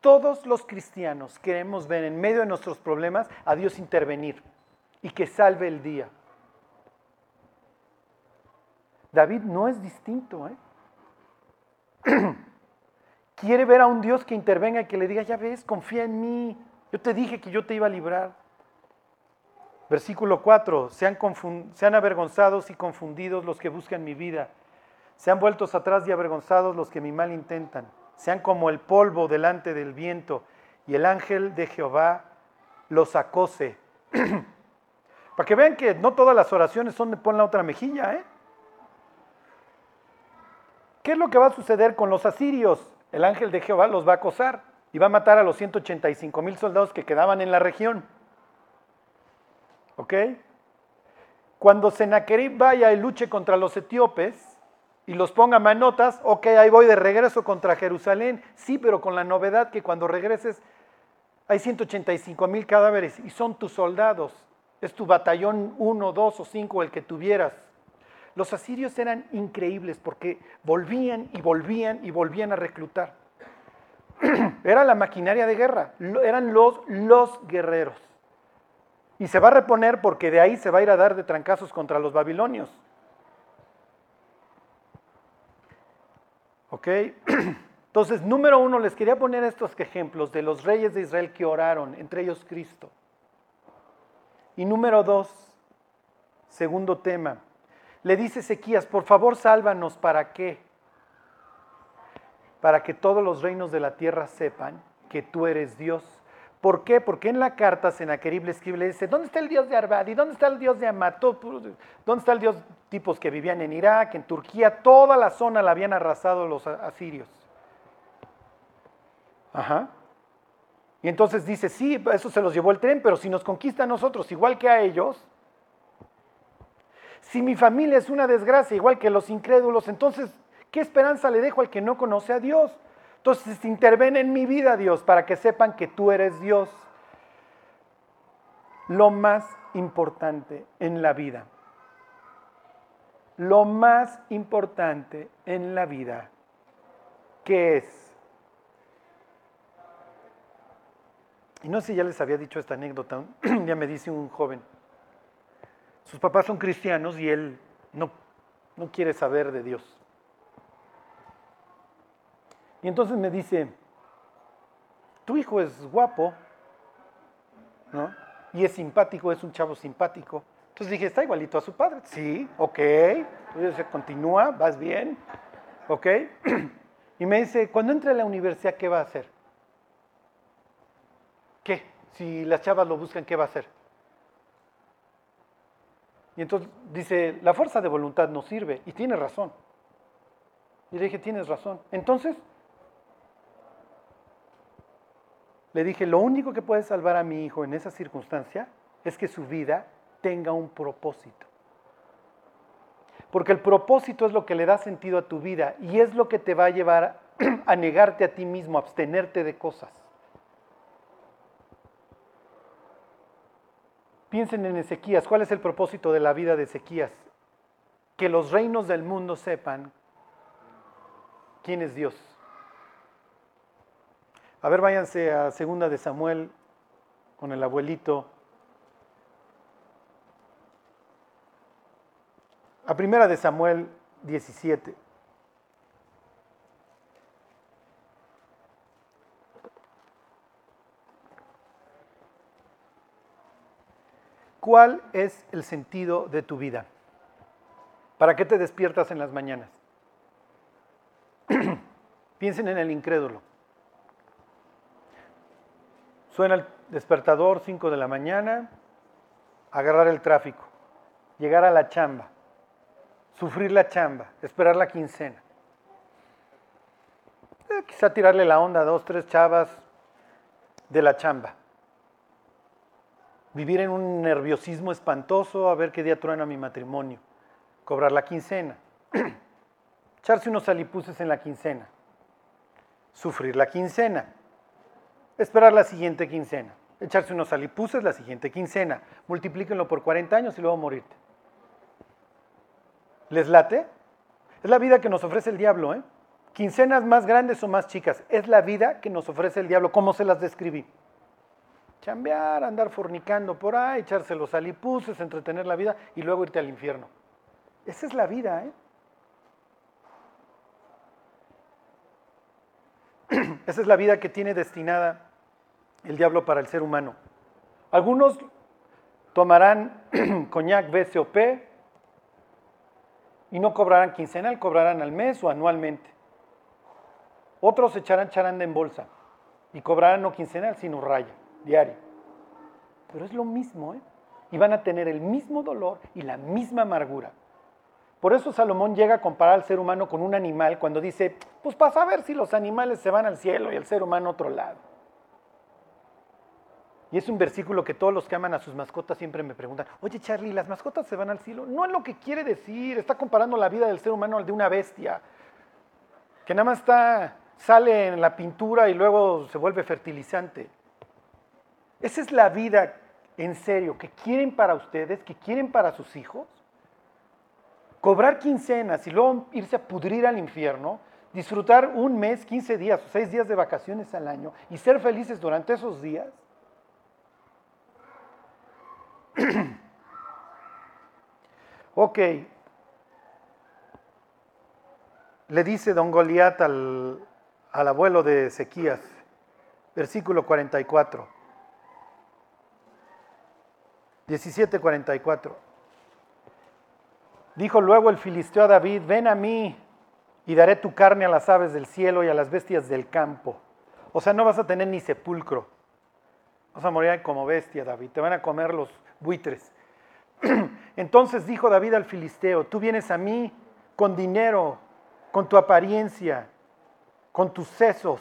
Todos los cristianos queremos ver en medio de nuestros problemas a Dios intervenir y que salve el día. David no es distinto. ¿eh? Quiere ver a un Dios que intervenga y que le diga, ya ves, confía en mí. Yo te dije que yo te iba a librar. Versículo 4, sean, sean avergonzados y confundidos los que buscan mi vida. Sean vueltos atrás y avergonzados los que mi mal intentan. Sean como el polvo delante del viento y el ángel de Jehová los acose. Para que vean que no todas las oraciones son de pon la otra mejilla. ¿eh? ¿Qué es lo que va a suceder con los asirios? el ángel de Jehová los va a acosar y va a matar a los 185 mil soldados que quedaban en la región. ¿Ok? Cuando Sennacherib vaya y luche contra los etíopes y los ponga manotas, ok, ahí voy de regreso contra Jerusalén. Sí, pero con la novedad que cuando regreses hay 185 mil cadáveres y son tus soldados. Es tu batallón 1, 2 o 5 el que tuvieras. Los asirios eran increíbles porque volvían y volvían y volvían a reclutar. Era la maquinaria de guerra, eran los, los guerreros. Y se va a reponer porque de ahí se va a ir a dar de trancazos contra los babilonios. ¿Ok? Entonces, número uno, les quería poner estos ejemplos de los reyes de Israel que oraron, entre ellos Cristo. Y número dos, segundo tema, le dice Ezequías, por favor sálvanos, ¿para qué? para que todos los reinos de la tierra sepan que tú eres Dios. ¿Por qué? Porque en la carta Senaquerib le escribe, le dice, ¿dónde está el Dios de Arbadi? ¿Dónde está el Dios de Amato? ¿Dónde está el Dios tipos que vivían en Irak, en Turquía? Toda la zona la habían arrasado los asirios. Ajá. Y entonces dice, sí, eso se los llevó el tren, pero si nos conquista a nosotros igual que a ellos, si mi familia es una desgracia igual que los incrédulos, entonces, ¿qué esperanza le dejo al que no conoce a Dios? Entonces interviene en mi vida, Dios, para que sepan que tú eres Dios. Lo más importante en la vida. Lo más importante en la vida. ¿Qué es? Y no sé si ya les había dicho esta anécdota. ya me dice un joven. Sus papás son cristianos y él no, no quiere saber de Dios. Y entonces me dice, tu hijo es guapo, ¿no? Y es simpático, es un chavo simpático. Entonces dije, está igualito a su padre. Sí, ok. Entonces continúa, vas bien, ok. Y me dice, cuando entre a la universidad, ¿qué va a hacer? ¿Qué? Si las chavas lo buscan, ¿qué va a hacer? Y entonces dice, la fuerza de voluntad no sirve. Y tiene razón. Y le dije, tienes razón. Entonces, le dije, lo único que puede salvar a mi hijo en esa circunstancia es que su vida tenga un propósito. Porque el propósito es lo que le da sentido a tu vida y es lo que te va a llevar a negarte a ti mismo, a abstenerte de cosas. Piensen en Ezequías. ¿Cuál es el propósito de la vida de Ezequías? Que los reinos del mundo sepan quién es Dios. A ver, váyanse a segunda de Samuel con el abuelito. A primera de Samuel 17. ¿Cuál es el sentido de tu vida? ¿Para qué te despiertas en las mañanas? Piensen en el incrédulo. Suena el despertador 5 de la mañana, agarrar el tráfico, llegar a la chamba, sufrir la chamba, esperar la quincena. Eh, quizá tirarle la onda a dos, tres chavas de la chamba. Vivir en un nerviosismo espantoso, a ver qué día truena mi matrimonio. Cobrar la quincena. Echarse unos alipuses en la quincena. Sufrir la quincena esperar la siguiente quincena, echarse unos alipuses la siguiente quincena, multiplíquenlo por 40 años y luego morirte. ¿Les late? Es la vida que nos ofrece el diablo, ¿eh? Quincenas más grandes o más chicas, es la vida que nos ofrece el diablo, ¿cómo se las describí? Chambear, andar fornicando por ahí, echarse los alipuses, entretener la vida y luego irte al infierno. Esa es la vida, ¿eh? Esa es la vida que tiene destinada el diablo para el ser humano. Algunos tomarán coñac BCOP y no cobrarán quincenal, cobrarán al mes o anualmente. Otros echarán charanda en bolsa y cobrarán no quincenal, sino raya, diario. Pero es lo mismo, ¿eh? Y van a tener el mismo dolor y la misma amargura. Por eso Salomón llega a comparar al ser humano con un animal cuando dice, pues para saber si los animales se van al cielo y el ser humano a otro lado. Y es un versículo que todos los que aman a sus mascotas siempre me preguntan, oye Charlie, ¿las mascotas se van al cielo? No es lo que quiere decir, está comparando la vida del ser humano al de una bestia, que nada más está, sale en la pintura y luego se vuelve fertilizante. Esa es la vida en serio que quieren para ustedes, que quieren para sus hijos cobrar quincenas y luego irse a pudrir al infierno, disfrutar un mes, 15 días o 6 días de vacaciones al año y ser felices durante esos días. ok. Le dice don Goliat al, al abuelo de Ezequías, versículo 44. 17:44. Dijo luego el filisteo a David, ven a mí, y daré tu carne a las aves del cielo y a las bestias del campo. O sea, no vas a tener ni sepulcro. Vas a morir como bestia, David. Te van a comer los buitres. Entonces dijo David al filisteo, tú vienes a mí con dinero, con tu apariencia, con tus sesos,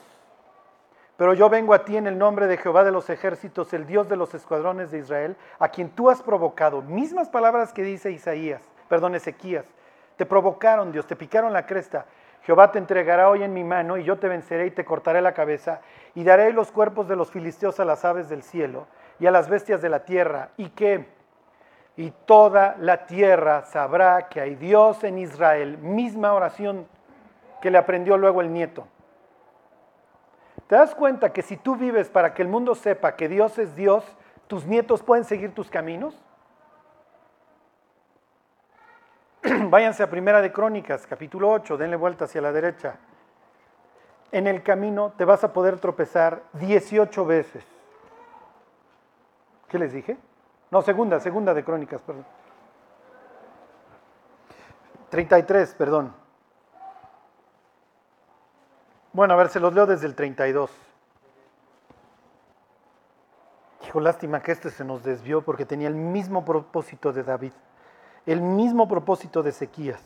pero yo vengo a ti en el nombre de Jehová de los ejércitos, el Dios de los escuadrones de Israel, a quien tú has provocado. Mismas palabras que dice Isaías, perdón, Ezequías. Te provocaron, Dios, te picaron la cresta. Jehová te entregará hoy en mi mano y yo te venceré y te cortaré la cabeza y daré los cuerpos de los filisteos a las aves del cielo y a las bestias de la tierra. ¿Y qué? Y toda la tierra sabrá que hay Dios en Israel. Misma oración que le aprendió luego el nieto. ¿Te das cuenta que si tú vives para que el mundo sepa que Dios es Dios, tus nietos pueden seguir tus caminos? Váyanse a Primera de Crónicas, capítulo 8, denle vuelta hacia la derecha. En el camino te vas a poder tropezar 18 veces. ¿Qué les dije? No, segunda, segunda de Crónicas, perdón. 33, perdón. Bueno, a ver, se los leo desde el 32. Hijo, lástima que este se nos desvió porque tenía el mismo propósito de David, el mismo propósito de Ezequías.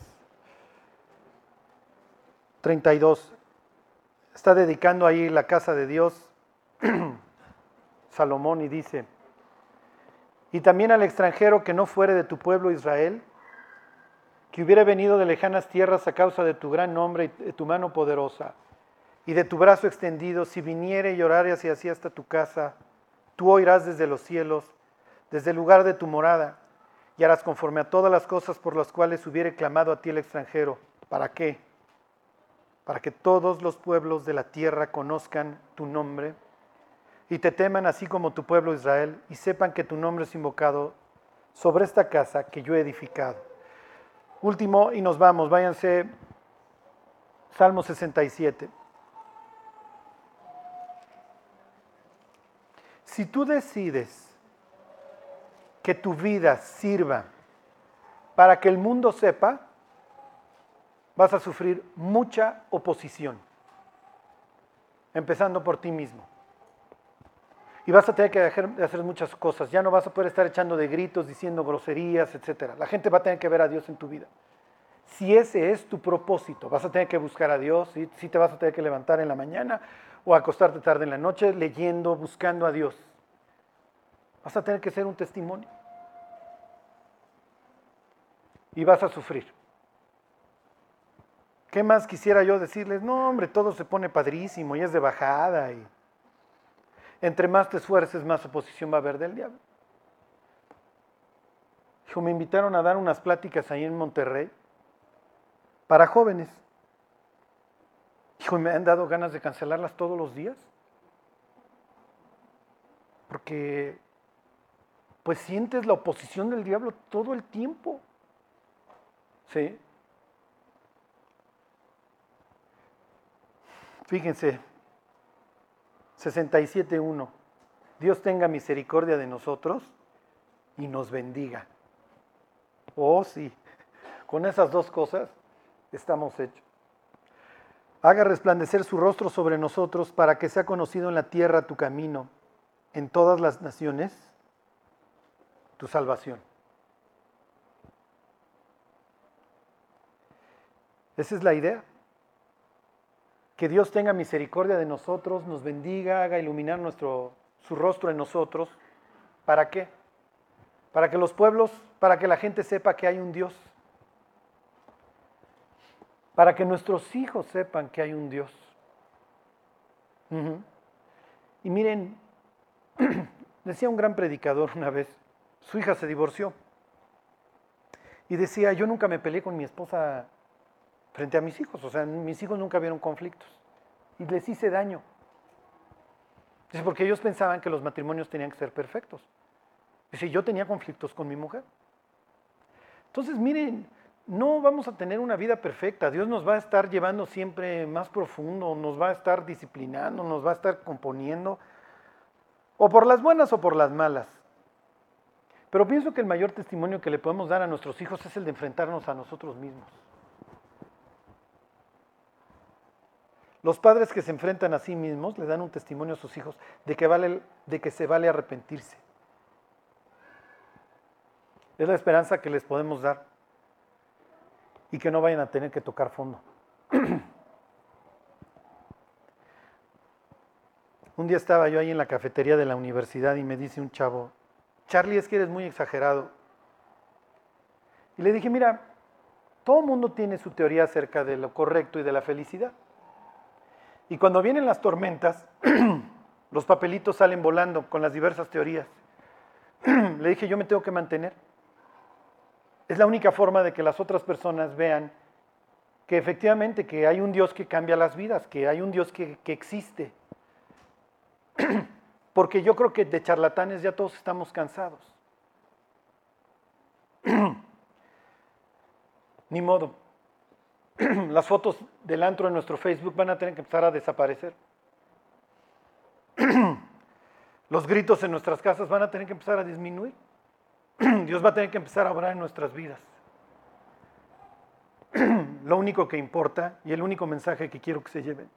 32. Está dedicando ahí la casa de Dios Salomón y dice, y también al extranjero que no fuere de tu pueblo Israel, que hubiera venido de lejanas tierras a causa de tu gran nombre y de tu mano poderosa y de tu brazo extendido, si viniere y orare hacia así hasta tu casa, tú oirás desde los cielos, desde el lugar de tu morada, y harás conforme a todas las cosas por las cuales hubiere clamado a ti el extranjero. ¿Para qué? Para que todos los pueblos de la tierra conozcan tu nombre y te teman así como tu pueblo Israel, y sepan que tu nombre es invocado sobre esta casa que yo he edificado. Último, y nos vamos, váyanse, Salmo 67. Si tú decides que tu vida sirva para que el mundo sepa, vas a sufrir mucha oposición, empezando por ti mismo. Y vas a tener que dejar de hacer muchas cosas. Ya no vas a poder estar echando de gritos, diciendo groserías, etc. La gente va a tener que ver a Dios en tu vida. Si ese es tu propósito, vas a tener que buscar a Dios, si te vas a tener que levantar en la mañana o acostarte tarde en la noche leyendo, buscando a Dios. Vas a tener que ser un testimonio. Y vas a sufrir. ¿Qué más quisiera yo decirles? No, hombre, todo se pone padrísimo y es de bajada. Y entre más te esfuerces, más oposición va a haber del diablo. Hijo, me invitaron a dar unas pláticas ahí en Monterrey para jóvenes. Hijo, me han dado ganas de cancelarlas todos los días. Porque pues sientes la oposición del diablo todo el tiempo. ¿Sí? Fíjense, 67.1. Dios tenga misericordia de nosotros y nos bendiga. Oh, sí, con esas dos cosas estamos hechos haga resplandecer su rostro sobre nosotros para que sea conocido en la tierra tu camino, en todas las naciones, tu salvación. Esa es la idea. Que Dios tenga misericordia de nosotros, nos bendiga, haga iluminar nuestro, su rostro en nosotros. ¿Para qué? Para que los pueblos, para que la gente sepa que hay un Dios para que nuestros hijos sepan que hay un Dios. Y miren, decía un gran predicador una vez, su hija se divorció. Y decía, yo nunca me peleé con mi esposa frente a mis hijos, o sea, mis hijos nunca vieron conflictos. Y les hice daño. Es porque ellos pensaban que los matrimonios tenían que ser perfectos. Dice, yo tenía conflictos con mi mujer. Entonces, miren, no vamos a tener una vida perfecta. Dios nos va a estar llevando siempre más profundo, nos va a estar disciplinando, nos va a estar componiendo, o por las buenas o por las malas. Pero pienso que el mayor testimonio que le podemos dar a nuestros hijos es el de enfrentarnos a nosotros mismos. Los padres que se enfrentan a sí mismos le dan un testimonio a sus hijos de que, vale, de que se vale arrepentirse. Es la esperanza que les podemos dar y que no vayan a tener que tocar fondo. un día estaba yo ahí en la cafetería de la universidad y me dice un chavo, Charlie, es que eres muy exagerado. Y le dije, mira, todo mundo tiene su teoría acerca de lo correcto y de la felicidad. Y cuando vienen las tormentas, los papelitos salen volando con las diversas teorías. Le dije, yo me tengo que mantener. Es la única forma de que las otras personas vean que efectivamente que hay un Dios que cambia las vidas, que hay un Dios que, que existe. Porque yo creo que de charlatanes ya todos estamos cansados. Ni modo. Las fotos del antro en nuestro Facebook van a tener que empezar a desaparecer. Los gritos en nuestras casas van a tener que empezar a disminuir. Dios va a tener que empezar a obrar en nuestras vidas. Lo único que importa y el único mensaje que quiero que se lleven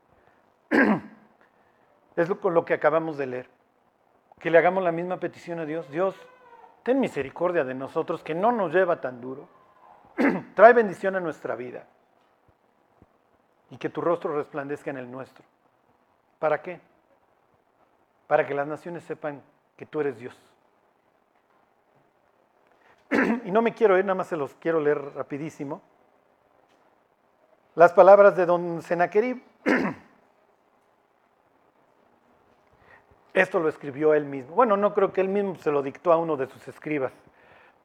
es lo, lo que acabamos de leer. Que le hagamos la misma petición a Dios. Dios, ten misericordia de nosotros, que no nos lleva tan duro. Trae bendición a nuestra vida. Y que tu rostro resplandezca en el nuestro. ¿Para qué? Para que las naciones sepan que tú eres Dios. y no me quiero ir, nada más se los quiero leer rapidísimo. Las palabras de don Senaquerib. Esto lo escribió él mismo. Bueno, no creo que él mismo se lo dictó a uno de sus escribas.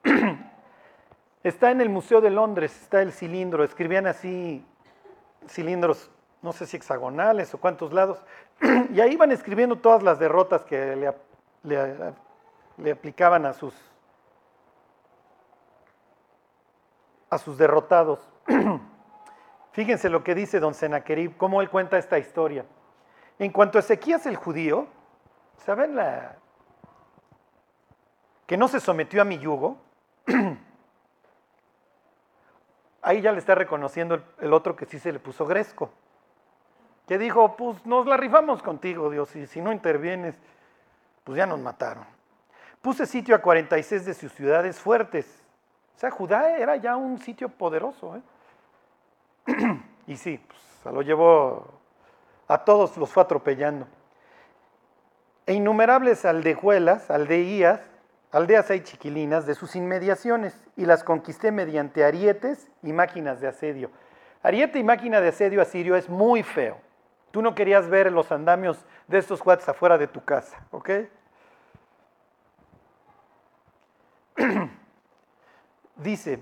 Está en el Museo de Londres, está el cilindro. Escribían así cilindros, no sé si hexagonales o cuántos lados. Y ahí iban escribiendo todas las derrotas que le aplicaban a sus, a sus derrotados. Fíjense lo que dice don Senaquerib, cómo él cuenta esta historia. En cuanto a Ezequías el judío, ¿saben la que no se sometió a mi yugo? Ahí ya le está reconociendo el, otro que sí se le puso gresco. Que dijo, pues nos la rifamos contigo, Dios, y si no intervienes, pues ya nos mataron. Puse sitio a 46 de sus ciudades fuertes. O sea, Judá era ya un sitio poderoso. ¿eh? y sí, pues, se lo llevó, a todos los fue atropellando. E innumerables aldehuelas, aldeías, aldeas hay chiquilinas de sus inmediaciones y las conquisté mediante arietes y máquinas de asedio. Ariete y máquina de asedio asirio es muy feo. Tú no querías ver los andamios de estos cuates afuera de tu casa, ¿ok? Dice,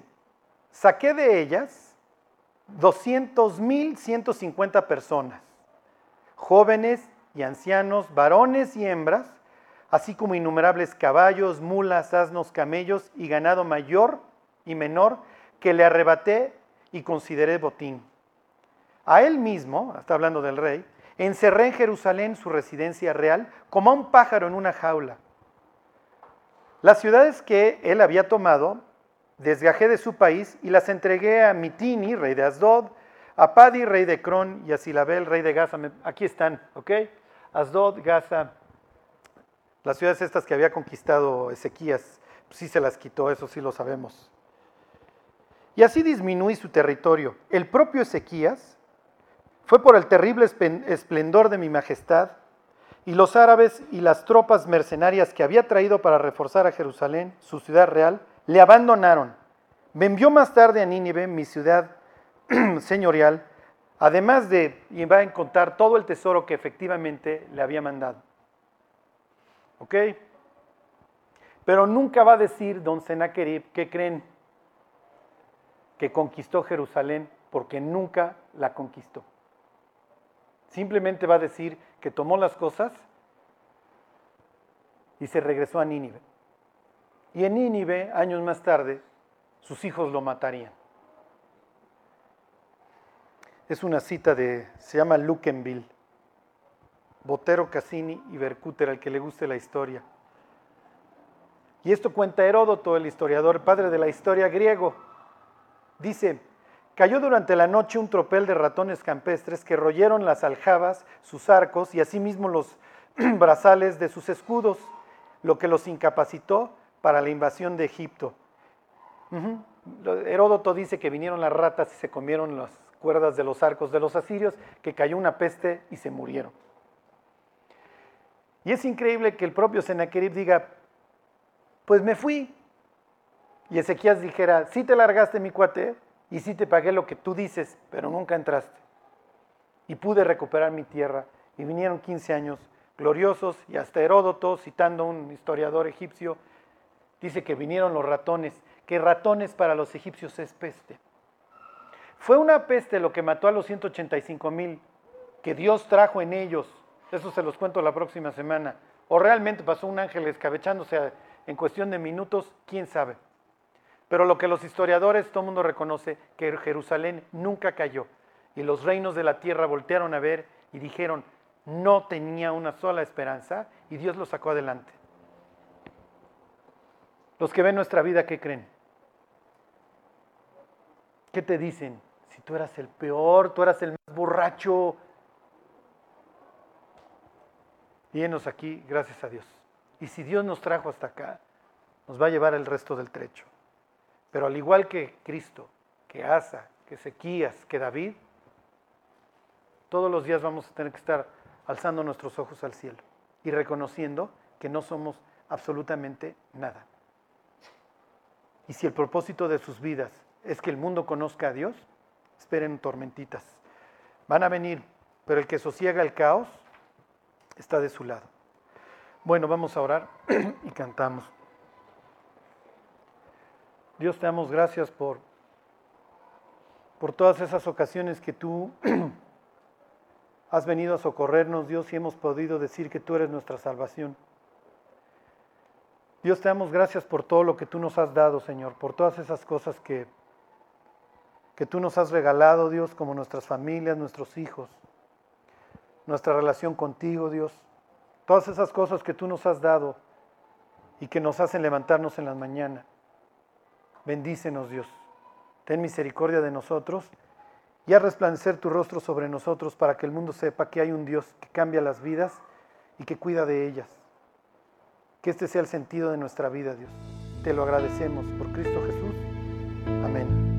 saqué de ellas 200.150 personas, jóvenes y ancianos, varones y hembras, así como innumerables caballos, mulas, asnos, camellos y ganado mayor y menor que le arrebaté y consideré botín. A él mismo, está hablando del rey, encerré en Jerusalén su residencia real como a un pájaro en una jaula. Las ciudades que él había tomado, desgajé de su país y las entregué a Mitini, rey de Asdod, a Padi, rey de Cron, y a Silabel, rey de Gaza. Aquí están, ¿ok? Asdod, Gaza, las ciudades estas que había conquistado Ezequías, pues sí se las quitó, eso sí lo sabemos. Y así disminuí su territorio. El propio Ezequías fue por el terrible esplendor de mi majestad y los árabes y las tropas mercenarias que había traído para reforzar a Jerusalén, su ciudad real, le abandonaron. Me envió más tarde a Nínive, mi ciudad señorial, además de, y va a encontrar todo el tesoro que efectivamente le había mandado. ¿Ok? Pero nunca va a decir don Senaquerib que creen que conquistó Jerusalén porque nunca la conquistó. Simplemente va a decir que tomó las cosas y se regresó a Nínive. Y en Nínive, años más tarde, sus hijos lo matarían. Es una cita de, se llama Lukenville. Botero, Cassini y Berkúter, al que le guste la historia. Y esto cuenta Heródoto, el historiador, padre de la historia griego. Dice Cayó durante la noche un tropel de ratones campestres que royeron las aljabas, sus arcos y asimismo los brazales de sus escudos, lo que los incapacitó para la invasión de Egipto. Heródoto dice que vinieron las ratas y se comieron las cuerdas de los arcos de los asirios, que cayó una peste y se murieron. Y es increíble que el propio Sennacherib diga, pues me fui. Y Ezequías dijera, sí te largaste mi cuate y sí te pagué lo que tú dices, pero nunca entraste. Y pude recuperar mi tierra y vinieron 15 años gloriosos y hasta Heródoto, citando un historiador egipcio, dice que vinieron los ratones, que ratones para los egipcios es peste. Fue una peste lo que mató a los 185 mil, que Dios trajo en ellos. Eso se los cuento la próxima semana. O realmente pasó un ángel escabechándose en cuestión de minutos, quién sabe. Pero lo que los historiadores, todo mundo reconoce, que Jerusalén nunca cayó. Y los reinos de la tierra voltearon a ver y dijeron, no tenía una sola esperanza y Dios lo sacó adelante. Los que ven nuestra vida, ¿qué creen? ¿Qué te dicen? Si tú eras el peor, tú eras el más borracho. Y aquí, gracias a Dios. Y si Dios nos trajo hasta acá, nos va a llevar el resto del trecho. Pero al igual que Cristo, que Asa, que Ezequías, que David, todos los días vamos a tener que estar alzando nuestros ojos al cielo y reconociendo que no somos absolutamente nada. Y si el propósito de sus vidas es que el mundo conozca a Dios, esperen tormentitas. Van a venir, pero el que sosiega el caos está de su lado. Bueno, vamos a orar y cantamos. Dios te damos gracias por, por todas esas ocasiones que tú has venido a socorrernos, Dios, y hemos podido decir que tú eres nuestra salvación. Dios, te damos gracias por todo lo que tú nos has dado, Señor, por todas esas cosas que, que tú nos has regalado, Dios, como nuestras familias, nuestros hijos, nuestra relación contigo, Dios. Todas esas cosas que tú nos has dado y que nos hacen levantarnos en la mañana. Bendícenos, Dios. Ten misericordia de nosotros y a resplandecer tu rostro sobre nosotros para que el mundo sepa que hay un Dios que cambia las vidas y que cuida de ellas. Que este sea el sentido de nuestra vida, Dios. Te lo agradecemos por Cristo Jesús. Amén.